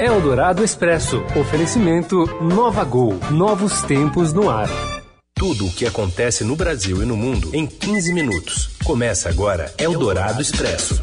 Eldorado Expresso. Oferecimento Nova Gol. Novos tempos no ar. Tudo o que acontece no Brasil e no mundo em 15 minutos. Começa agora Eldorado Expresso.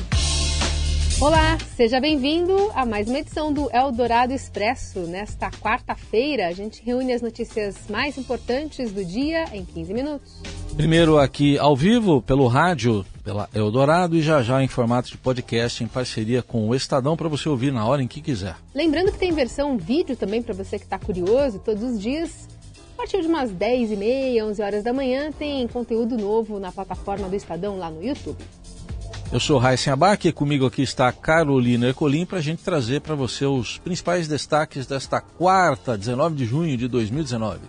Olá, seja bem-vindo a mais uma edição do Eldorado Expresso. Nesta quarta-feira, a gente reúne as notícias mais importantes do dia em 15 minutos. Primeiro aqui ao vivo, pelo rádio, pela Eldorado e já já em formato de podcast em parceria com o Estadão para você ouvir na hora em que quiser. Lembrando que tem versão vídeo também para você que está curioso todos os dias. A partir de umas 10 e meia, 11 horas da manhã, tem conteúdo novo na plataforma do Estadão lá no YouTube. Eu sou Raíssen Abac e comigo aqui está Carolina Ercolim para a gente trazer para você os principais destaques desta quarta, 19 de junho de 2019.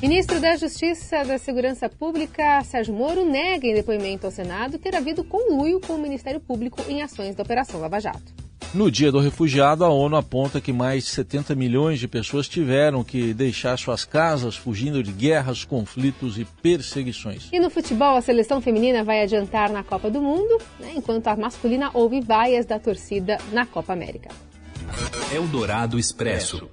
Ministro da Justiça da Segurança Pública, Sérgio Moro, nega em depoimento ao Senado ter havido conluio com o Ministério Público em ações da Operação Lava Jato. No Dia do Refugiado, a ONU aponta que mais de 70 milhões de pessoas tiveram que deixar suas casas fugindo de guerras, conflitos e perseguições. E no futebol, a seleção feminina vai adiantar na Copa do Mundo, né, enquanto a masculina ouve vaias da torcida na Copa América. Eldorado Expresso.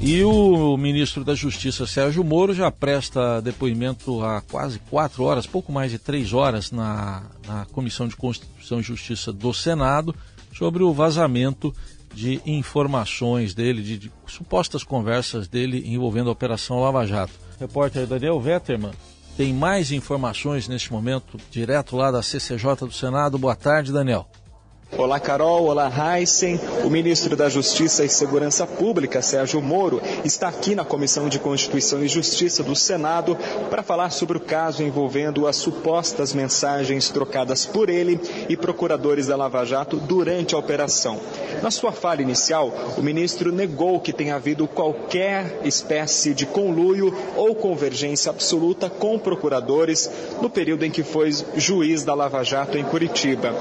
E o ministro da Justiça, Sérgio Moro, já presta depoimento há quase quatro horas, pouco mais de três horas, na, na Comissão de Constituição e Justiça do Senado, sobre o vazamento de informações dele, de, de supostas conversas dele envolvendo a Operação Lava Jato. repórter Daniel Vetterman tem mais informações neste momento, direto lá da CCJ do Senado. Boa tarde, Daniel. Olá, Carol. Olá, Heisen. O ministro da Justiça e Segurança Pública, Sérgio Moro, está aqui na Comissão de Constituição e Justiça do Senado para falar sobre o caso envolvendo as supostas mensagens trocadas por ele e procuradores da Lava Jato durante a operação. Na sua fala inicial, o ministro negou que tenha havido qualquer espécie de conluio ou convergência absoluta com procuradores no período em que foi juiz da Lava Jato em Curitiba.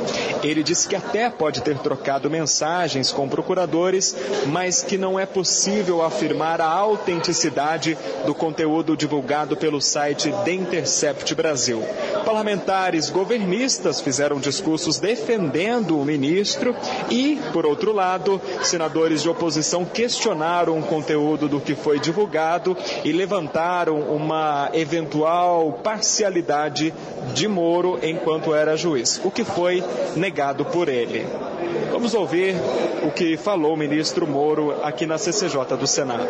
Ele disse que até pode ter trocado mensagens com procuradores, mas que não é possível afirmar a autenticidade do conteúdo divulgado pelo site The Intercept Brasil. Parlamentares governistas fizeram discursos defendendo o ministro e, por outro lado, senadores de oposição questionaram o conteúdo do que foi divulgado e levantaram uma eventual parcialidade de Moro enquanto era juiz, o que foi negado por ele. Vamos ouvir o que falou o ministro Moro aqui na CCJ do Senado.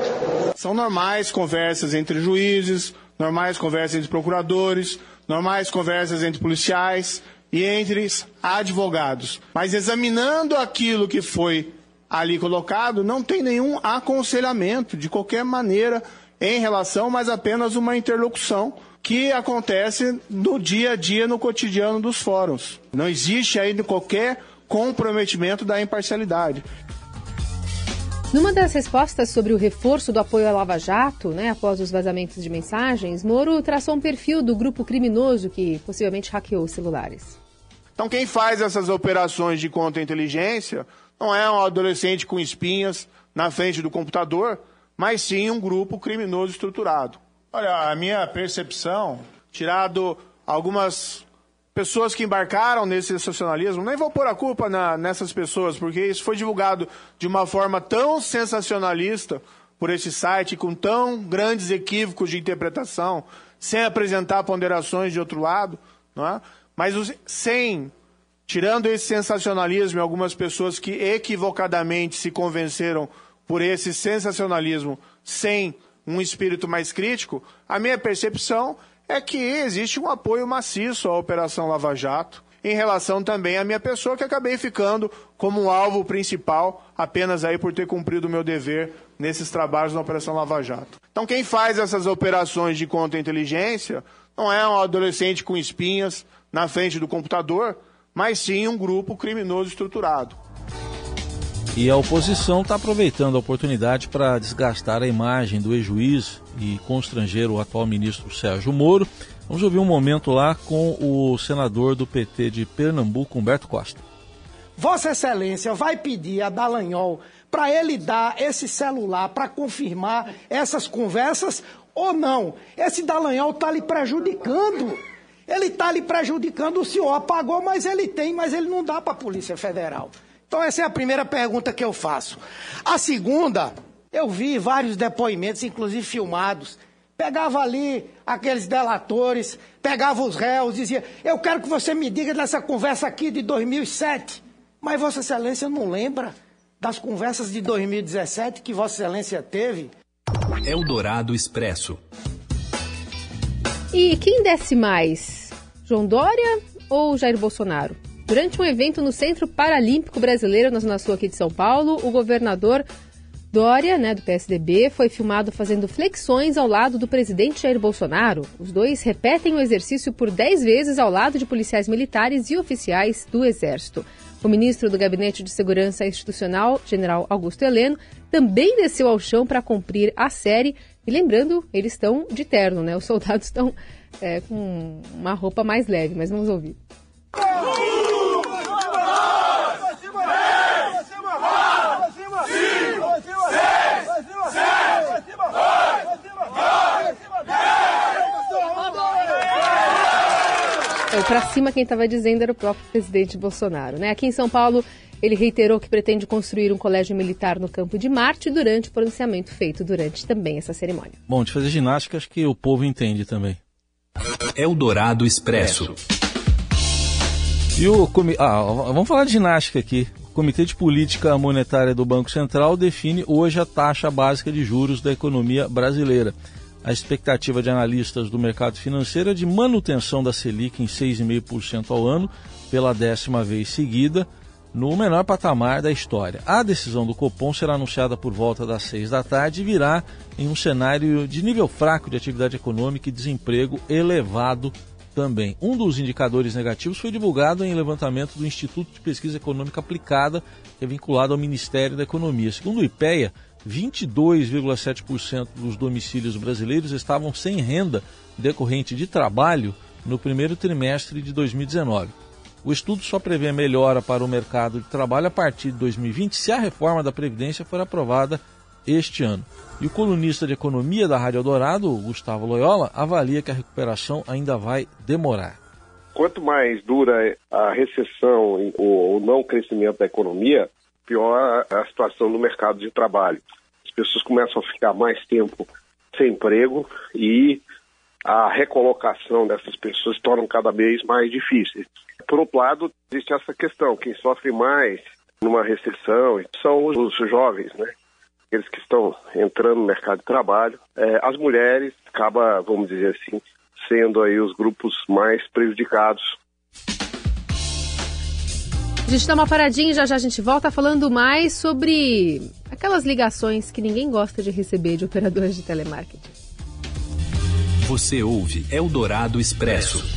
São normais conversas entre juízes, normais conversas entre procuradores, normais conversas entre policiais e entre advogados. Mas examinando aquilo que foi ali colocado, não tem nenhum aconselhamento de qualquer maneira em relação, mas apenas uma interlocução que acontece no dia a dia, no cotidiano dos fóruns. Não existe ainda qualquer comprometimento da imparcialidade. Numa das respostas sobre o reforço do apoio à Lava Jato, né, após os vazamentos de mensagens, Moro traçou um perfil do grupo criminoso que possivelmente hackeou os celulares. Então, quem faz essas operações de contra-inteligência não é um adolescente com espinhas na frente do computador, mas sim um grupo criminoso estruturado. Olha, a minha percepção, tirado algumas pessoas que embarcaram nesse sensacionalismo, nem vou pôr a culpa na, nessas pessoas, porque isso foi divulgado de uma forma tão sensacionalista por esse site, com tão grandes equívocos de interpretação, sem apresentar ponderações de outro lado, não é? mas os, sem, tirando esse sensacionalismo e algumas pessoas que equivocadamente se convenceram por esse sensacionalismo sem um espírito mais crítico, a minha percepção é que existe um apoio maciço à Operação Lava Jato, em relação também à minha pessoa, que acabei ficando como alvo principal, apenas aí por ter cumprido o meu dever nesses trabalhos na Operação Lava Jato. Então, quem faz essas operações de contra-inteligência não é um adolescente com espinhas na frente do computador, mas sim um grupo criminoso estruturado. E a oposição está aproveitando a oportunidade para desgastar a imagem do ex-juiz e constranger o atual ministro Sérgio Moro. Vamos ouvir um momento lá com o senador do PT de Pernambuco, Humberto Costa. Vossa Excelência vai pedir a Dallagnol para ele dar esse celular para confirmar essas conversas ou não? Esse Dallagnol está lhe prejudicando. Ele está lhe prejudicando, o senhor apagou, mas ele tem, mas ele não dá para a Polícia Federal. Então essa é a primeira pergunta que eu faço. A segunda, eu vi vários depoimentos, inclusive filmados. Pegava ali aqueles delatores, pegava os réus, dizia: Eu quero que você me diga dessa conversa aqui de 2007. Mas Vossa Excelência não lembra das conversas de 2017 que Vossa Excelência teve? Eldorado Expresso. E quem desce mais? João Dória ou Jair Bolsonaro? Durante um evento no Centro Paralímpico Brasileiro, na Zona Sul aqui de São Paulo, o governador Dória, né, do PSDB, foi filmado fazendo flexões ao lado do presidente Jair Bolsonaro. Os dois repetem o exercício por 10 vezes ao lado de policiais militares e oficiais do Exército. O ministro do Gabinete de Segurança Institucional, general Augusto Heleno, também desceu ao chão para cumprir a série. E lembrando, eles estão de terno, né? Os soldados estão é, com uma roupa mais leve, mas vamos ouvir. Para cima quem estava dizendo era o próprio presidente Bolsonaro. Né? Aqui em São Paulo, ele reiterou que pretende construir um colégio militar no campo de Marte durante o pronunciamento feito durante também essa cerimônia. Bom, de fazer ginástica, acho que o povo entende também. Eldorado Expresso. E o ah, vamos falar de ginástica aqui. O Comitê de Política Monetária do Banco Central define hoje a taxa básica de juros da economia brasileira. A expectativa de analistas do mercado financeiro é de manutenção da Selic em 6,5% ao ano pela décima vez seguida, no menor patamar da história. A decisão do Copom será anunciada por volta das 6 da tarde e virá em um cenário de nível fraco de atividade econômica e desemprego elevado também. Um dos indicadores negativos foi divulgado em levantamento do Instituto de Pesquisa Econômica Aplicada, que é vinculado ao Ministério da Economia. Segundo o IPEA, 22,7% dos domicílios brasileiros estavam sem renda decorrente de trabalho no primeiro trimestre de 2019. O estudo só prevê melhora para o mercado de trabalho a partir de 2020 se a reforma da Previdência for aprovada este ano. E o colunista de economia da Rádio Eldorado, Gustavo Loyola, avalia que a recuperação ainda vai demorar. Quanto mais dura a recessão ou o não crescimento da economia, pior a situação no mercado de trabalho. As pessoas começam a ficar mais tempo sem emprego e a recolocação dessas pessoas torna cada vez mais difícil. Por outro lado, existe essa questão, quem sofre mais numa recessão são os jovens, né? Aqueles que estão entrando no mercado de trabalho. É, as mulheres acaba, vamos dizer assim, sendo aí os grupos mais prejudicados a gente dá uma paradinha e já já a gente volta falando mais sobre aquelas ligações que ninguém gosta de receber de operadores de telemarketing. Você ouve Eldorado Expresso.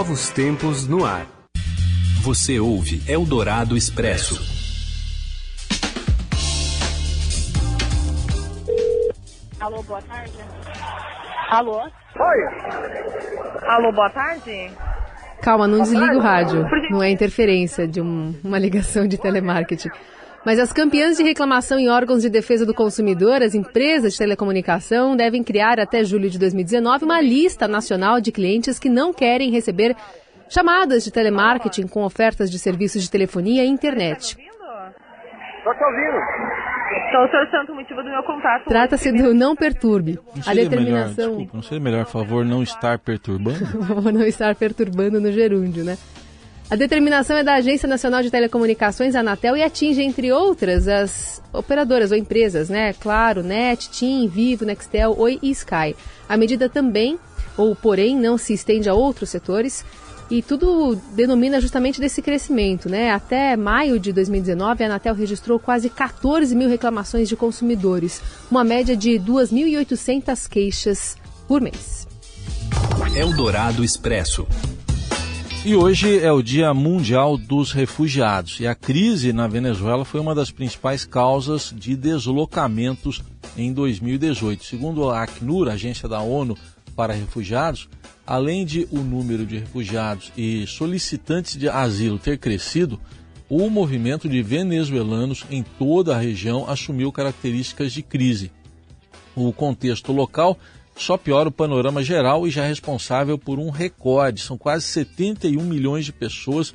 Novos tempos no ar. Você ouve Eldorado Expresso. Alô, boa tarde. Alô? Oi. Alô, boa tarde. Calma, não desliga o rádio. Não é interferência de um, uma ligação de telemarketing. Mas as campeãs de reclamação em órgãos de defesa do consumidor, as empresas de telecomunicação, devem criar até julho de 2019 uma lista nacional de clientes que não querem receber chamadas de telemarketing com ofertas de serviços de telefonia e internet. Estou te ouvindo. Então, o motivo do meu contato. Trata-se do não perturbe. Não a determinação. Melhor, desculpa, não seria melhor, favor, não estar perturbando? não estar perturbando no gerúndio, né? A determinação é da Agência Nacional de Telecomunicações, Anatel, e atinge, entre outras, as operadoras ou empresas, né? Claro, NET, TIM, Vivo, Nextel, Oi e Sky. A medida também, ou porém, não se estende a outros setores, e tudo denomina justamente desse crescimento, né? Até maio de 2019, a Anatel registrou quase 14 mil reclamações de consumidores, uma média de 2.800 queixas por mês. Eldorado Expresso. E hoje é o Dia Mundial dos Refugiados. E a crise na Venezuela foi uma das principais causas de deslocamentos em 2018. Segundo a Acnur, Agência da ONU para Refugiados, além de o número de refugiados e solicitantes de asilo ter crescido, o movimento de venezuelanos em toda a região assumiu características de crise. O contexto local só piora o panorama geral e já é responsável por um recorde. São quase 71 milhões de pessoas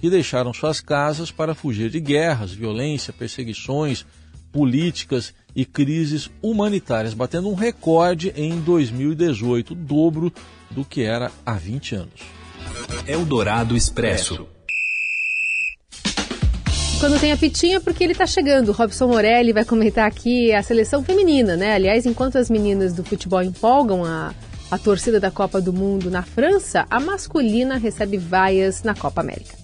que deixaram suas casas para fugir de guerras, violência, perseguições, políticas e crises humanitárias, batendo um recorde em 2018, o dobro do que era há 20 anos. Eldorado Expresso. Quando tem a pitinha, porque ele está chegando. Robson Morelli vai comentar aqui a seleção feminina, né? Aliás, enquanto as meninas do futebol empolgam a, a torcida da Copa do Mundo na França, a masculina recebe vaias na Copa América.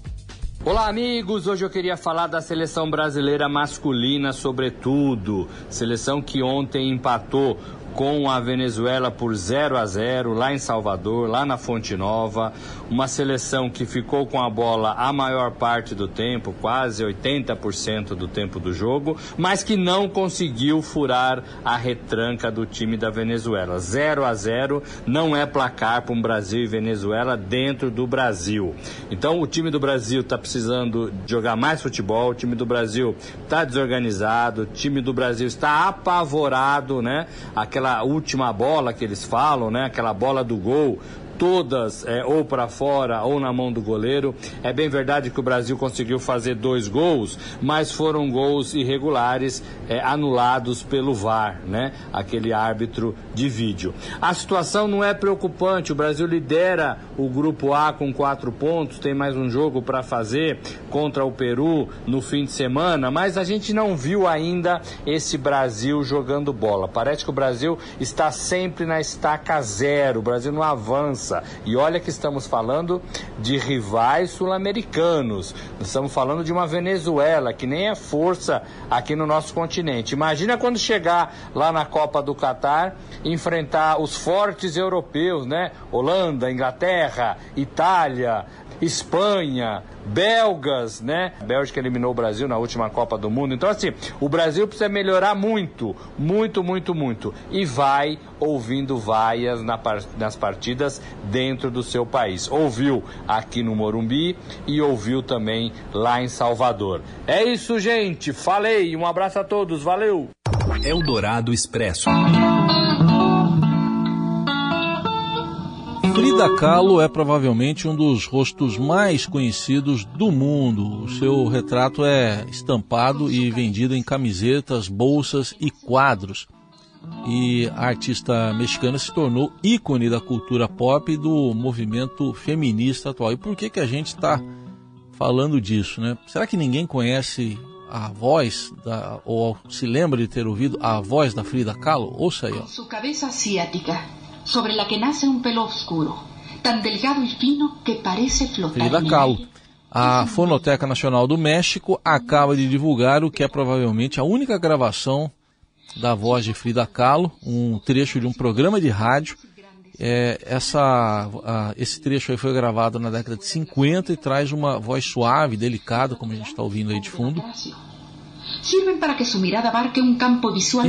Olá, amigos! Hoje eu queria falar da seleção brasileira masculina, sobretudo. Seleção que ontem empatou com a Venezuela por 0 a 0 lá em Salvador, lá na Fonte Nova. Uma seleção que ficou com a bola a maior parte do tempo, quase 80% do tempo do jogo, mas que não conseguiu furar a retranca do time da Venezuela. 0 a 0 não é placar para um Brasil e Venezuela dentro do Brasil. Então o time do Brasil está precisando jogar mais futebol, o time do Brasil está desorganizado, o time do Brasil está apavorado, né? Aquela aquela última bola que eles falam, né? Aquela bola do gol todas é, ou para fora ou na mão do goleiro. É bem verdade que o Brasil conseguiu fazer dois gols, mas foram gols irregulares é, anulados pelo VAR, né? Aquele árbitro de vídeo. A situação não é preocupante. O Brasil lidera o grupo A com quatro pontos, tem mais um jogo para fazer contra o Peru no fim de semana, mas a gente não viu ainda esse Brasil jogando bola. Parece que o Brasil está sempre na estaca zero. O Brasil não avança E olha que estamos falando de rivais sul-americanos. Estamos falando de uma Venezuela que nem é força aqui no nosso continente. Imagina quando chegar lá na Copa do Catar, enfrentar os fortes europeus, né? Holanda, Inglaterra, Itália, Espanha, belgas, né? A Bélgica eliminou o Brasil na última Copa do Mundo. Então, assim, o Brasil precisa melhorar muito, muito, muito, muito. E vai ouvindo vaias na nas partidas dentro do seu país. Ouviu aqui no Morumbi e ouviu também lá em Salvador. É isso, gente. Falei. Um abraço a todos. Valeu. Eldorado Expresso. Frida Kahlo é provavelmente um dos rostos mais conhecidos do mundo. O seu retrato é estampado e vendido em camisetas, bolsas e quadros. E a artista mexicana se tornou ícone da cultura pop e do movimento feminista atual. E por que, que a gente está falando disso, né? Será que ninguém conhece a voz da, ou se lembra de ter ouvido a voz da Frida Kahlo? Ouça aí. Ó. Sua cabeça asiática sobre la que nace un pelo oscuro, tan delgado y fino que parece flotar. Frida Kahlo. A Fonoteca Nacional do México acaba de divulgar o que é provavelmente a única gravação da voz de Frida Kahlo, um trecho de um programa de rádio. É, essa, esse trecho aí foi gravado na década de 50 e traz uma voz suave, delicada, como a gente está ouvindo aí de fundo.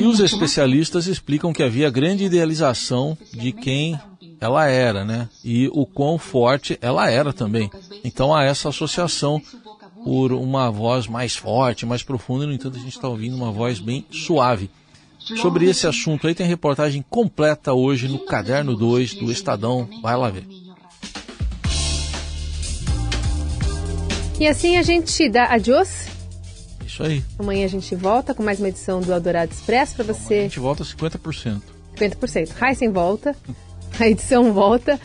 E os especialistas explicam que havia grande idealização de quem ela era, né? E o quão forte ela era também. Então há essa associação por uma voz mais forte, mais profunda, no entanto a gente está ouvindo uma voz bem suave. Sobre esse assunto aí tem reportagem completa hoje no Caderno 2 do Estadão. Vai lá ver. E assim a gente dá adiós isso aí. Amanhã a gente volta com mais uma edição do Eldorado Expresso para você. a gente volta 50%. 50%. Heisen volta, a edição volta.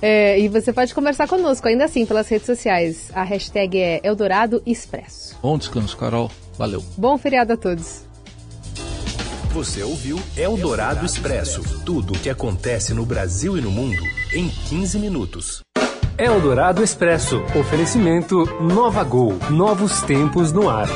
É, e você pode conversar conosco ainda assim pelas redes sociais. A hashtag é Eldorado Expresso. Bom descanso, Carol. Valeu. Bom feriado a todos. Você ouviu Eldorado Expresso tudo o que acontece no Brasil e no mundo em 15 minutos. Eldorado Expresso. Oferecimento Nova Gol. Novos tempos no ar.